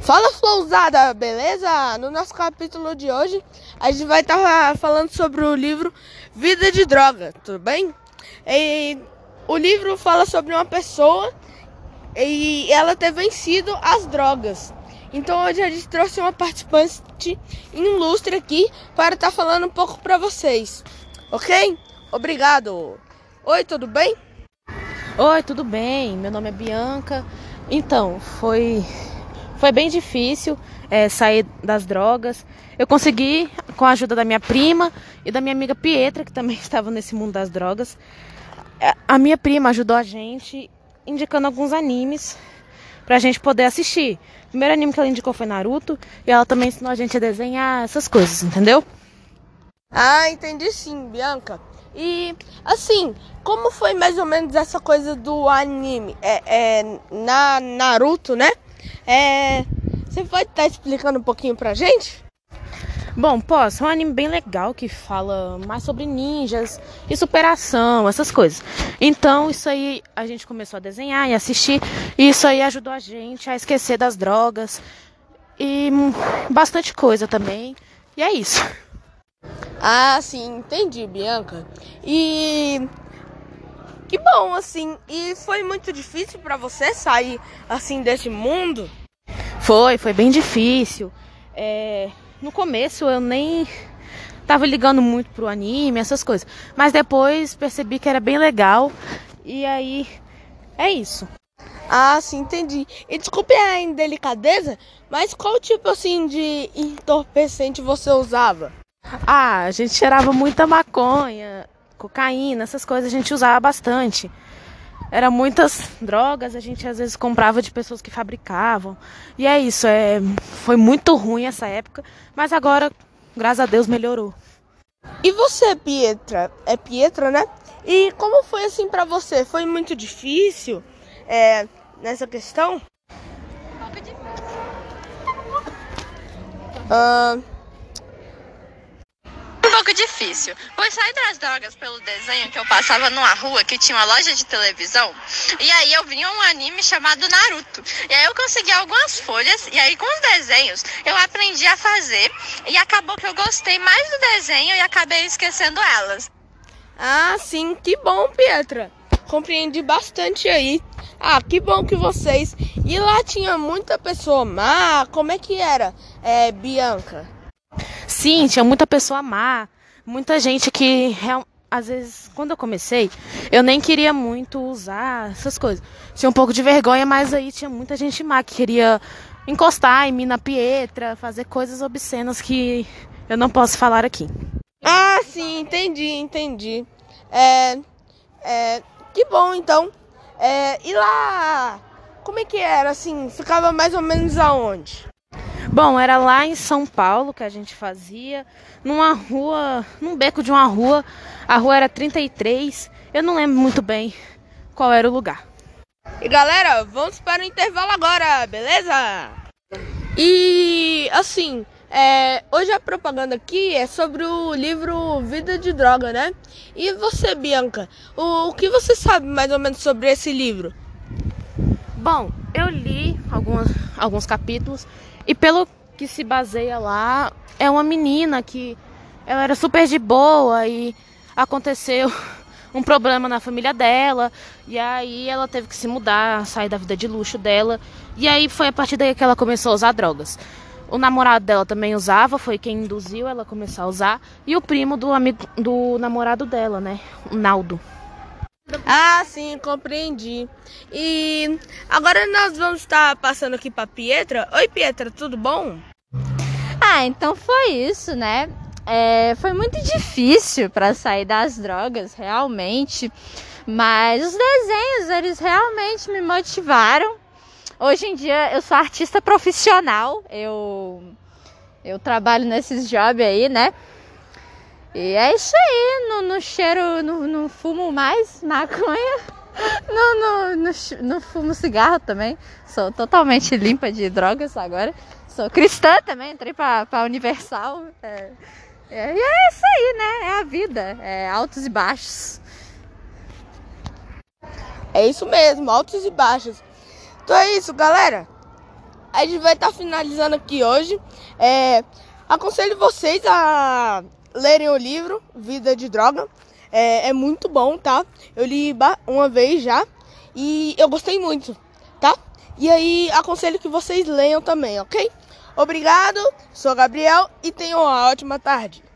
Fala Flowzada, beleza? No nosso capítulo de hoje, a gente vai estar tá falando sobre o livro Vida de Droga, tudo bem? E o livro fala sobre uma pessoa e ela ter vencido as drogas. Então hoje a gente trouxe uma participante ilustre aqui para estar tá falando um pouco para vocês, ok? Obrigado. Oi, tudo bem? Oi, tudo bem? Meu nome é Bianca. Então, foi foi bem difícil é, sair das drogas. Eu consegui, com a ajuda da minha prima e da minha amiga Pietra, que também estava nesse mundo das drogas. É, a minha prima ajudou a gente indicando alguns animes pra gente poder assistir. O primeiro anime que ela indicou foi Naruto e ela também ensinou a gente a desenhar essas coisas, entendeu? Ah, entendi sim, Bianca. E assim, como foi mais ou menos essa coisa do anime? É, é na Naruto, né? É, você pode estar tá explicando um pouquinho pra gente? Bom, posso. É um anime bem legal que fala mais sobre ninjas e superação, essas coisas. Então, isso aí a gente começou a desenhar e assistir. E isso aí ajudou a gente a esquecer das drogas e bastante coisa também. E é isso. Ah, sim, entendi, Bianca. E que bom, assim. E foi muito difícil para você sair assim desse mundo? Foi, foi bem difícil. É, no começo eu nem tava ligando muito pro anime, essas coisas. Mas depois percebi que era bem legal. E aí é isso. Ah, sim, entendi. E desculpe a indelicadeza, mas qual tipo assim de entorpecente você usava? Ah, a gente cheirava muita maconha, cocaína, essas coisas a gente usava bastante. Era muitas drogas, a gente às vezes comprava de pessoas que fabricavam. E é isso, é, foi muito ruim essa época, mas agora, graças a Deus, melhorou. E você, Pietra? É Pietra, né? E como foi assim para você? Foi muito difícil é, nessa questão? Uh, pouco difícil, pois saí das drogas pelo desenho que eu passava numa rua que tinha uma loja de televisão, e aí eu vinha um anime chamado Naruto. E aí eu consegui algumas folhas, e aí com os desenhos eu aprendi a fazer, e acabou que eu gostei mais do desenho e acabei esquecendo elas. Ah, sim, que bom, Pietra. Compreendi bastante aí. Ah, que bom que vocês. E lá tinha muita pessoa má. Como é que era, é, Bianca? Sim, tinha muita pessoa má, muita gente que às vezes, quando eu comecei, eu nem queria muito usar essas coisas. Tinha um pouco de vergonha, mas aí tinha muita gente má que queria encostar em mim na pietra, fazer coisas obscenas que eu não posso falar aqui. Ah, sim, entendi, entendi. É, é, que bom então. É, e lá, como é que era assim? Ficava mais ou menos aonde? Bom, era lá em São Paulo que a gente fazia, numa rua, num beco de uma rua. A rua era 33, eu não lembro muito bem qual era o lugar. E galera, vamos para o intervalo agora, beleza? E assim, é, hoje a propaganda aqui é sobre o livro Vida de Droga, né? E você, Bianca, o, o que você sabe mais ou menos sobre esse livro? Bom, eu li algumas, alguns capítulos e pelo que se baseia lá, é uma menina que ela era super de boa e aconteceu um problema na família dela e aí ela teve que se mudar, sair da vida de luxo dela e aí foi a partir daí que ela começou a usar drogas. O namorado dela também usava, foi quem induziu ela a começar a usar e o primo do amigo do namorado dela, né, o Naldo. Ah, sim, compreendi. E agora nós vamos estar passando aqui para Pietra. Oi, Pietra, tudo bom? Ah, então foi isso, né? É, foi muito difícil para sair das drogas, realmente. Mas os desenhos, eles realmente me motivaram. Hoje em dia eu sou artista profissional. Eu eu trabalho nesses jobs aí, né? E é isso aí, no, no cheiro, no, no, fumo mais maconha, no, no, no, fumo cigarro também. Sou totalmente limpa de drogas agora. Sou cristã também, entrei pra, pra Universal. É, é, e é isso aí, né? É a vida, é altos e baixos. É isso mesmo, altos e baixos. Então é isso, galera. a gente vai estar tá finalizando aqui hoje. É, aconselho vocês a lerem o livro Vida de Droga. É, é muito bom, tá? Eu li uma vez já e eu gostei muito, tá? E aí aconselho que vocês leiam também, ok? Obrigado, sou Gabriel e tenham uma ótima tarde.